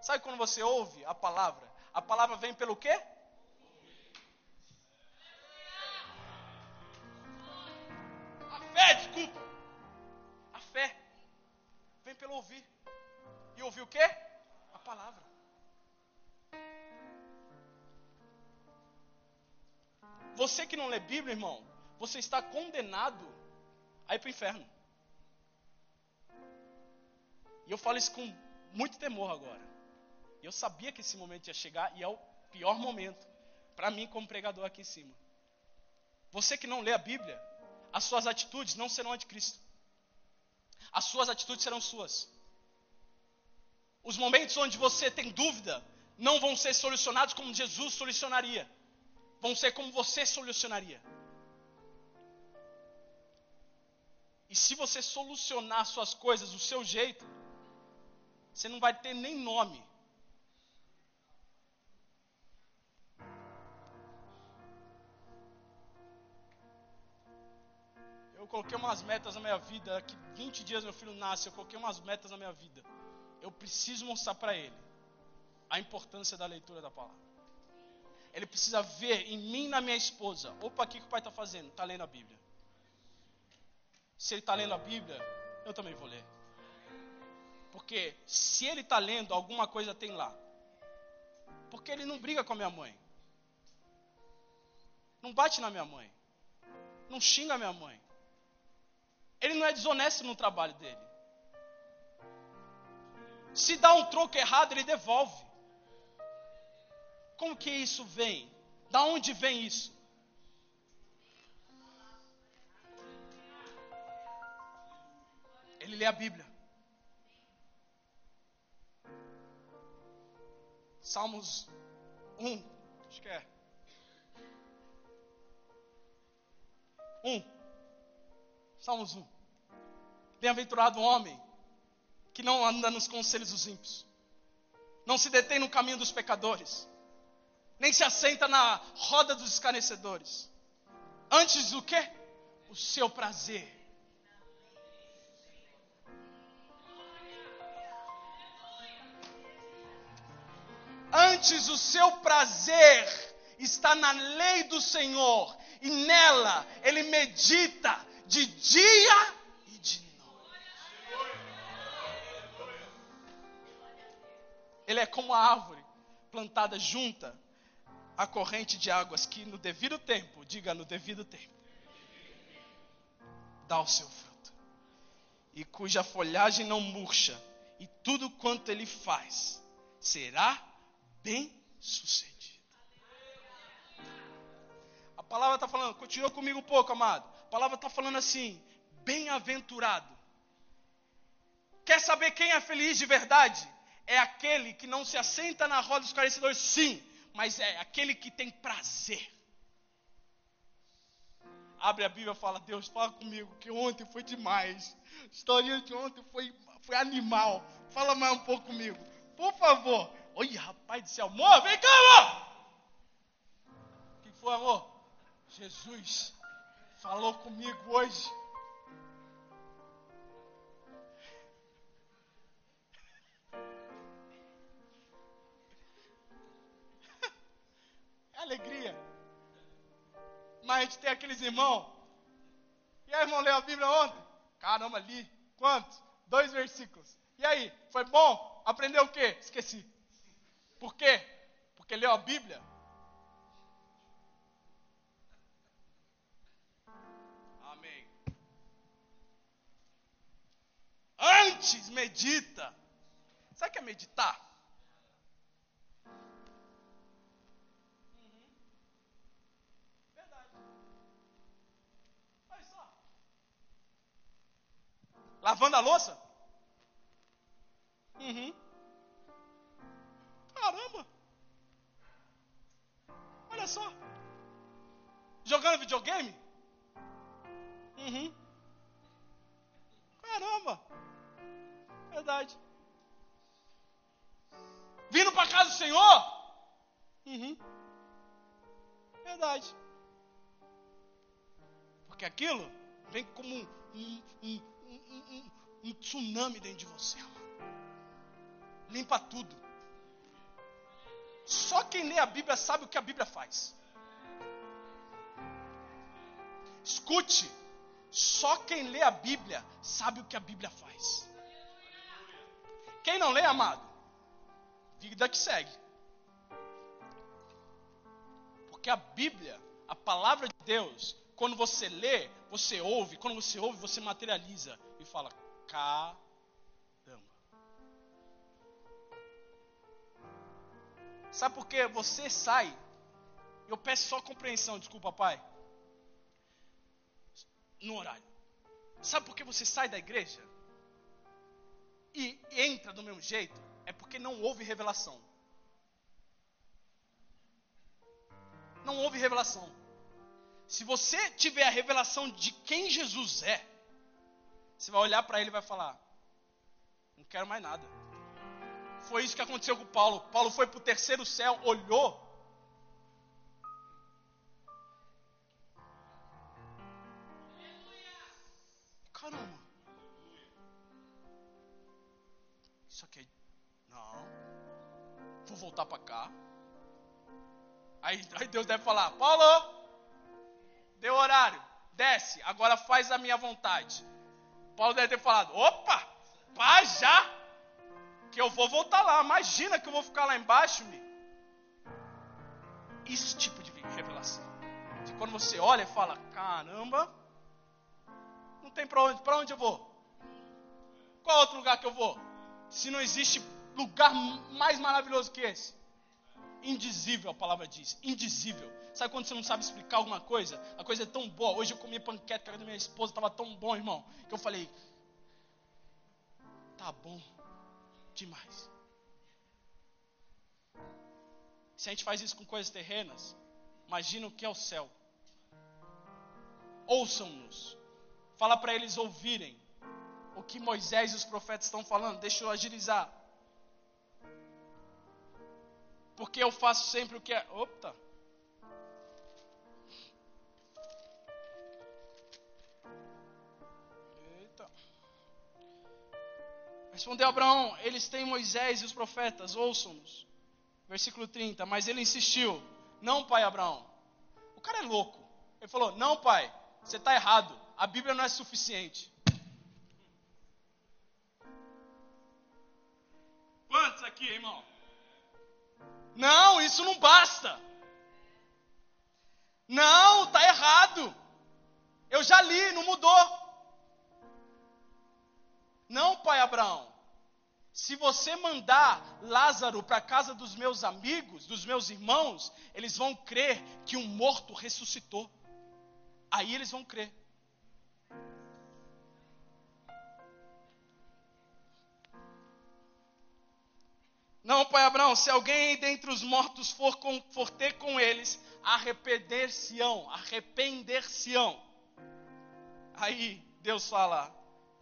Sabe quando você ouve a palavra? A palavra vem pelo quê? Fé, desculpa. A fé vem pelo ouvir. E ouvir o quê? A palavra. Você que não lê Bíblia, irmão, você está condenado a ir para o inferno. E eu falo isso com muito temor agora. Eu sabia que esse momento ia chegar e é o pior momento para mim como pregador aqui em cima. Você que não lê a Bíblia, as suas atitudes não serão de Cristo. As suas atitudes serão suas. Os momentos onde você tem dúvida não vão ser solucionados como Jesus solucionaria. Vão ser como você solucionaria. E se você solucionar suas coisas do seu jeito, você não vai ter nem nome. Eu coloquei umas metas na minha vida. Que 20 dias meu filho nasce, eu coloquei umas metas na minha vida. Eu preciso mostrar para ele a importância da leitura da palavra. Ele precisa ver em mim na minha esposa. Opa, o que, que o pai está fazendo? Está lendo a Bíblia. Se ele está lendo a Bíblia, eu também vou ler. Porque se ele está lendo, alguma coisa tem lá. Porque ele não briga com a minha mãe. Não bate na minha mãe. Não xinga a minha mãe. Ele não é desonesto no trabalho dele. Se dá um troco errado, ele devolve. Como que isso vem? Da onde vem isso? Ele lê a Bíblia. Salmos 1, acho que é. 1. Salmos 1. Bem-aventurado o homem que não anda nos conselhos dos ímpios, não se detém no caminho dos pecadores, nem se assenta na roda dos escarnecedores. Antes do que? O seu prazer Antes o seu prazer está na lei do Senhor, e nela ele medita de dia Ele é como a árvore plantada junta à corrente de águas que no devido tempo, diga no devido tempo, dá o seu fruto, e cuja folhagem não murcha, e tudo quanto ele faz será bem sucedido. A palavra está falando, continua comigo um pouco, amado. A palavra está falando assim: bem-aventurado. Quer saber quem é feliz de verdade? É aquele que não se assenta na roda dos carecedores, sim, mas é aquele que tem prazer. Abre a Bíblia e fala: Deus, fala comigo, que ontem foi demais. A historinha de ontem foi, foi animal. Fala mais um pouco comigo, por favor. Oi, rapaz do céu, amor, vem cá, amor. O que foi, amor? Jesus falou comigo hoje. Alegria. Mas a gente tem aqueles irmãos. E aí, irmão, leu a Bíblia ontem? Caramba, li. Quantos? Dois versículos. E aí, foi bom? Aprendeu o quê? Esqueci. Por quê? Porque leu a Bíblia? Amém. Antes medita. Sabe o que é meditar? Lavando a louça? Uhum. Caramba! Olha só. Jogando videogame? Uhum. Caramba! Verdade. Vindo para casa do Senhor? Uhum. Verdade. Porque aquilo vem como um, um, um, um, um tsunami dentro de você. Limpa tudo. Só quem lê a Bíblia sabe o que a Bíblia faz. Escute, só quem lê a Bíblia sabe o que a Bíblia faz. Quem não lê, amado, vida que segue. Porque a Bíblia, a palavra de Deus, quando você lê, você ouve, quando você ouve, você materializa e fala: caramba. Sabe por que você sai? Eu peço só compreensão, desculpa, pai. No horário. Sabe por que você sai da igreja? E entra do mesmo jeito? É porque não houve revelação. Não houve revelação. Se você tiver a revelação de quem Jesus é, você vai olhar para ele e vai falar: Não quero mais nada. Foi isso que aconteceu com Paulo. Paulo foi para o terceiro céu, olhou. Caramba. Isso aqui. Não. Vou voltar para cá. Aí, aí Deus deve falar: Paulo, deu horário, desce, agora faz a minha vontade. Paulo deve ter falado: opa, pá, já que eu vou voltar lá. Imagina que eu vou ficar lá embaixo, me. Esse tipo de revelação. De quando você olha e fala, caramba, não tem para onde, para onde eu vou? Qual outro lugar que eu vou? Se não existe lugar mais maravilhoso que esse? Indizível, a palavra diz. Indizível. Sabe quando você não sabe explicar alguma coisa? A coisa é tão boa. Hoje eu comi panqueca da minha esposa, estava tão bom, irmão, que eu falei: tá bom demais. Se a gente faz isso com coisas terrenas, imagina o que é o céu. Ouçam-nos. Fala para eles ouvirem o que Moisés e os profetas estão falando. Deixa eu agilizar. Porque eu faço sempre o que é. Opa! Respondeu Abraão: Eles têm Moisés e os profetas, ouçam-nos. Versículo 30. Mas ele insistiu: Não, pai Abraão. O cara é louco. Ele falou: Não, pai, você está errado. A Bíblia não é suficiente. Quantos aqui, irmão? Não, isso não basta. Não, está errado. Eu já li, não mudou. Não, pai Abraão. Se você mandar Lázaro para a casa dos meus amigos, dos meus irmãos, eles vão crer que um morto ressuscitou. Aí eles vão crer. Não, pai Abraão, se alguém dentre os mortos for, com, for ter com eles, arrepender-se-ão, arrepender-se-ão. Aí Deus fala,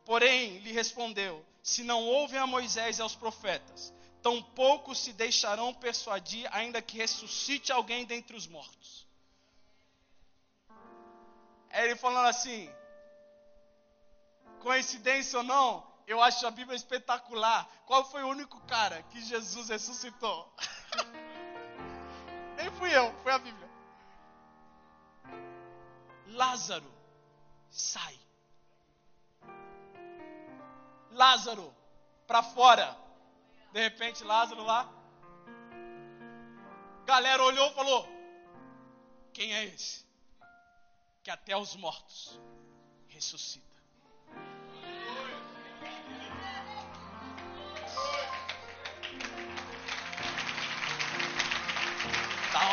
porém lhe respondeu, se não ouvem a Moisés e aos profetas, tampouco se deixarão persuadir, ainda que ressuscite alguém dentre os mortos. É ele falando assim, coincidência ou não, eu acho a Bíblia espetacular. Qual foi o único cara que Jesus ressuscitou? Nem fui eu, foi a Bíblia. Lázaro, sai. Lázaro, para fora. De repente, Lázaro lá. Galera olhou e falou: Quem é esse? Que até os mortos ressuscita.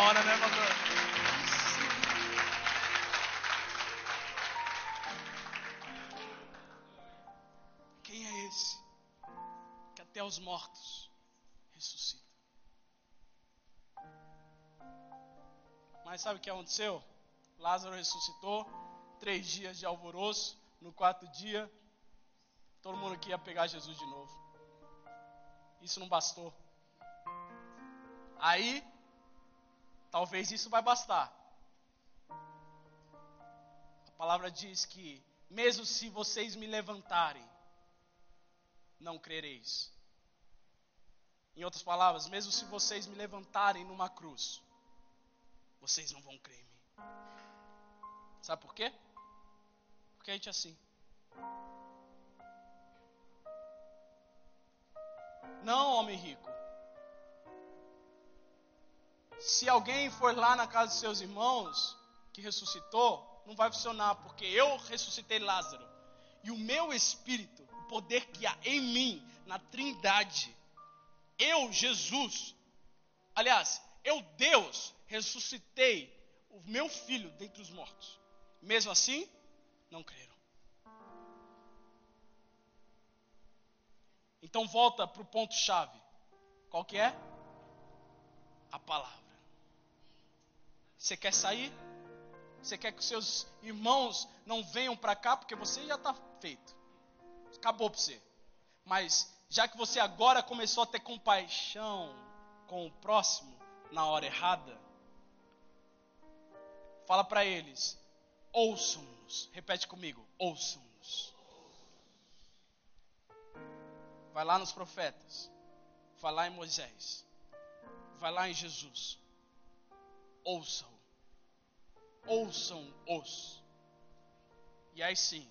Hora, né, pastor? até os mortos ressuscita. Mas sabe o que aconteceu? Lázaro ressuscitou, três dias de alvoroço, no quarto dia, todo mundo queria pegar Jesus de novo. Isso não bastou. Aí, talvez isso vai bastar. A palavra diz que, mesmo se vocês me levantarem, não crereis. Em outras palavras, mesmo se vocês me levantarem numa cruz, vocês não vão crer em mim. Sabe por quê? Porque a gente é assim. Não, homem rico. Se alguém for lá na casa dos seus irmãos que ressuscitou, não vai funcionar, porque eu ressuscitei Lázaro. E o meu espírito, o poder que há em mim, na Trindade, eu, Jesus, aliás, eu, Deus, ressuscitei o meu filho dentre os mortos. Mesmo assim, não creram. Então volta para o ponto-chave. Qual que é? A palavra. Você quer sair? Você quer que os seus irmãos não venham para cá porque você já está feito. Acabou para você. Mas já que você agora começou a ter compaixão com o próximo na hora errada, fala para eles: ouçam-nos. Repete comigo: ouçam-nos. Vai lá nos profetas, vai lá em Moisés, vai lá em Jesus. Ouçam, ouçam-os. E aí sim,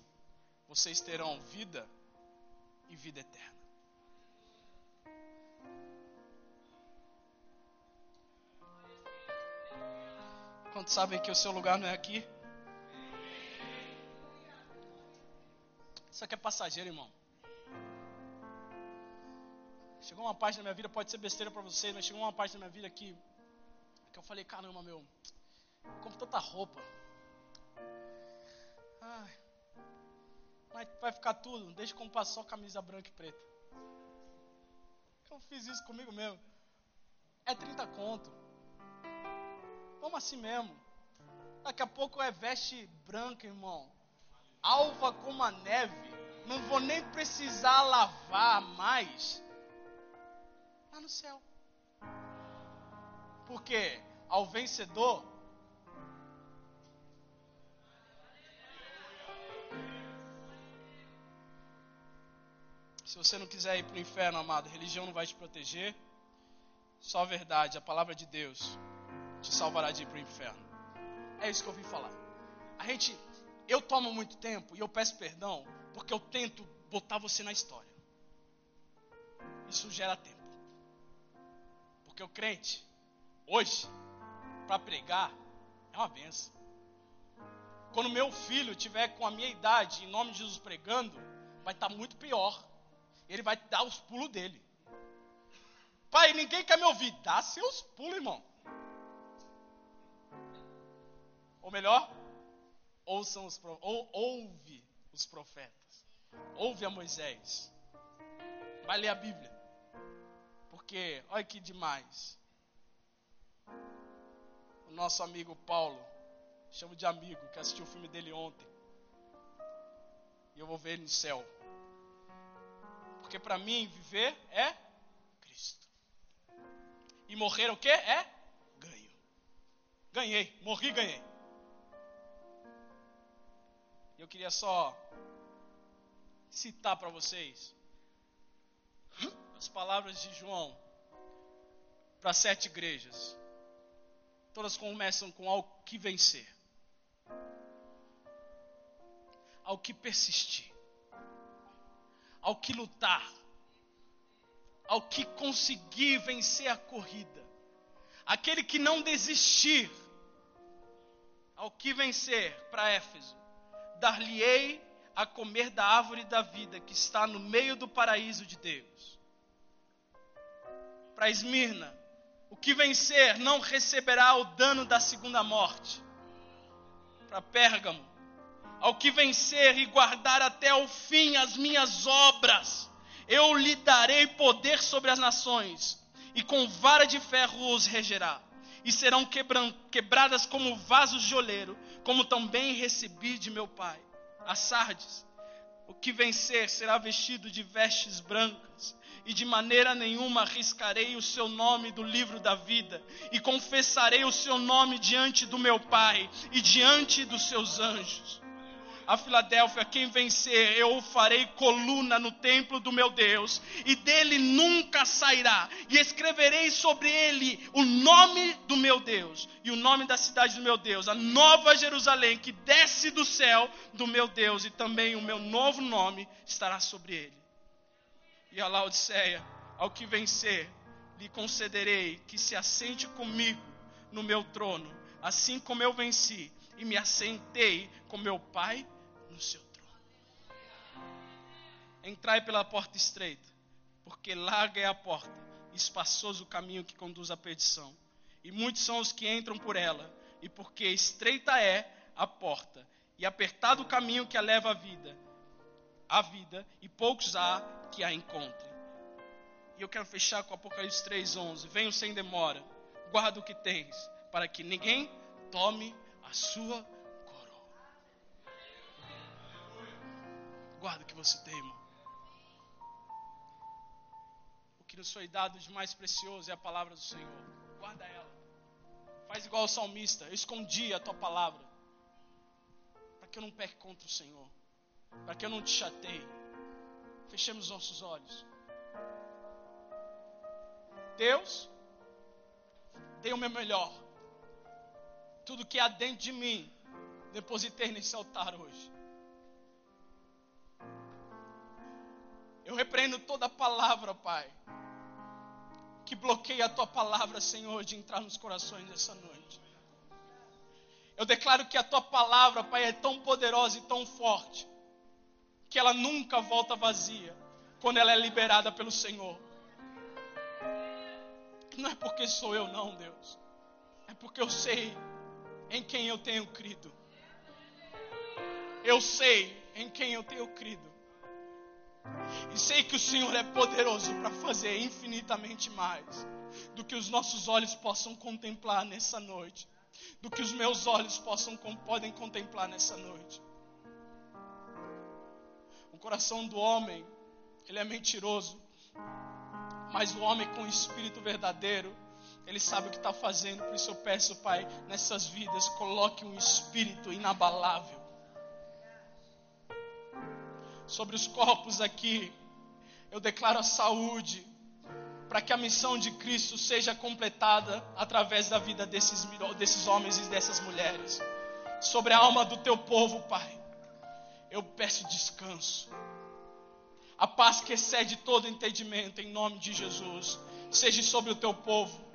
vocês terão vida e vida eterna. Quantos sabem que o seu lugar não é aqui? Isso aqui é passageiro, irmão. Chegou uma parte da minha vida, pode ser besteira para vocês, mas chegou uma parte da minha vida que, que eu falei, caramba, meu, eu compro tanta roupa. Ai, mas vai ficar tudo, deixa eu comprar só camisa branca e preta. Eu fiz isso comigo mesmo. É 30 conto. Vamos assim mesmo. Daqui a pouco é veste branca, irmão. Alva como a neve. Não vou nem precisar lavar mais. Lá no céu. Porque ao vencedor Se você não quiser ir para o inferno, amado, religião não vai te proteger. Só a verdade, a palavra de Deus, te salvará de ir para o inferno. É isso que eu vim falar. A gente, eu tomo muito tempo e eu peço perdão porque eu tento botar você na história. Isso gera tempo. Porque o crente, hoje, para pregar, é uma benção. Quando meu filho tiver com a minha idade, em nome de Jesus pregando, vai estar tá muito pior. Ele vai dar os pulos dele. Pai, ninguém quer me ouvir. Dá seus pulos, irmão. Ou melhor, ouçam os, ou, ouve os profetas. Ouve a Moisés. Vai ler a Bíblia. Porque, olha que demais. O nosso amigo Paulo, chamo de amigo, que assistiu o filme dele ontem. E eu vou ver ele no céu. Porque para mim, viver é Cristo. E morrer o que? É ganho. Ganhei, morri, ganhei. Eu queria só citar para vocês as palavras de João para sete igrejas. Todas começam com ao que vencer, ao que persistir, ao que lutar, ao que conseguir vencer a corrida, aquele que não desistir, ao que vencer para Éfeso, dar-lhe-ei a comer da árvore da vida que está no meio do paraíso de Deus. Para Esmirna, o que vencer não receberá o dano da segunda morte. Para Pérgamo, ao que vencer e guardar até o fim as minhas obras, eu lhe darei poder sobre as nações, e com vara de ferro os regerá, e serão quebradas como vasos de oleiro, como também recebi de meu Pai. A Sardes, o que vencer será vestido de vestes brancas, e de maneira nenhuma arriscarei o seu nome do livro da vida, e confessarei o seu nome diante do meu Pai e diante dos seus anjos a Filadélfia, quem vencer, eu farei coluna no templo do meu Deus, e dele nunca sairá, e escreverei sobre ele o nome do meu Deus, e o nome da cidade do meu Deus, a nova Jerusalém, que desce do céu do meu Deus, e também o meu novo nome estará sobre ele. E a Laodiceia, ao que vencer, lhe concederei que se assente comigo no meu trono, assim como eu venci e me assentei com meu Pai no seu trono. Entrai pela porta estreita, porque larga é a porta, espaçoso o caminho que conduz à perdição. E muitos são os que entram por ela, e porque estreita é a porta, e apertado o caminho que a leva à vida, a vida, e poucos há que a encontrem. E eu quero fechar com Apocalipse 3:11. Venho sem demora. Guarda o que tens, para que ninguém tome a sua Guarda o que você tem, irmão. O que nos foi dado de mais precioso é a palavra do Senhor. Guarda ela. Faz igual o salmista. Eu escondi a tua palavra. Para que eu não peque contra o Senhor. Para que eu não te chateie. Fechemos os nossos olhos. Deus, dei o meu melhor. Tudo que há dentro de mim, depositei nesse altar hoje. Eu repreendo toda palavra, Pai, que bloqueia a tua palavra, Senhor, de entrar nos corações nessa noite. Eu declaro que a tua palavra, Pai, é tão poderosa e tão forte, que ela nunca volta vazia quando ela é liberada pelo Senhor. Não é porque sou eu, não, Deus. É porque eu sei em quem eu tenho crido. Eu sei em quem eu tenho crido. E sei que o Senhor é poderoso para fazer infinitamente mais do que os nossos olhos possam contemplar nessa noite, do que os meus olhos possam podem contemplar nessa noite. O coração do homem, ele é mentiroso, mas o homem com espírito verdadeiro, ele sabe o que está fazendo. Por isso eu peço, Pai, nessas vidas, coloque um espírito inabalável sobre os corpos aqui. Eu declaro a saúde. para que a missão de Cristo seja completada através da vida desses, desses homens e dessas mulheres. Sobre a alma do teu povo, Pai, eu peço descanso. A paz que excede todo entendimento, em nome de Jesus, seja sobre o teu povo.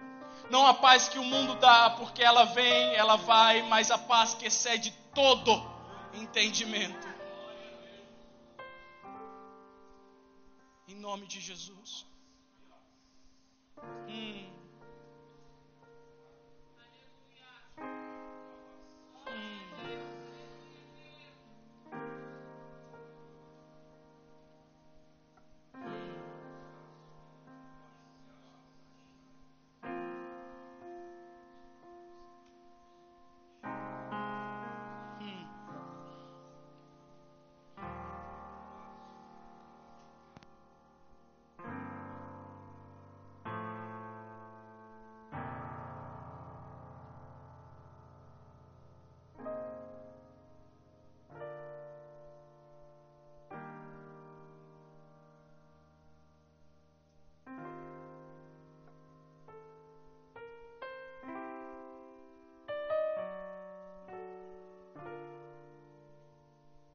Não a paz que o mundo dá, porque ela vem, ela vai, mas a paz que excede todo entendimento. Em nome de Jesus. Hum.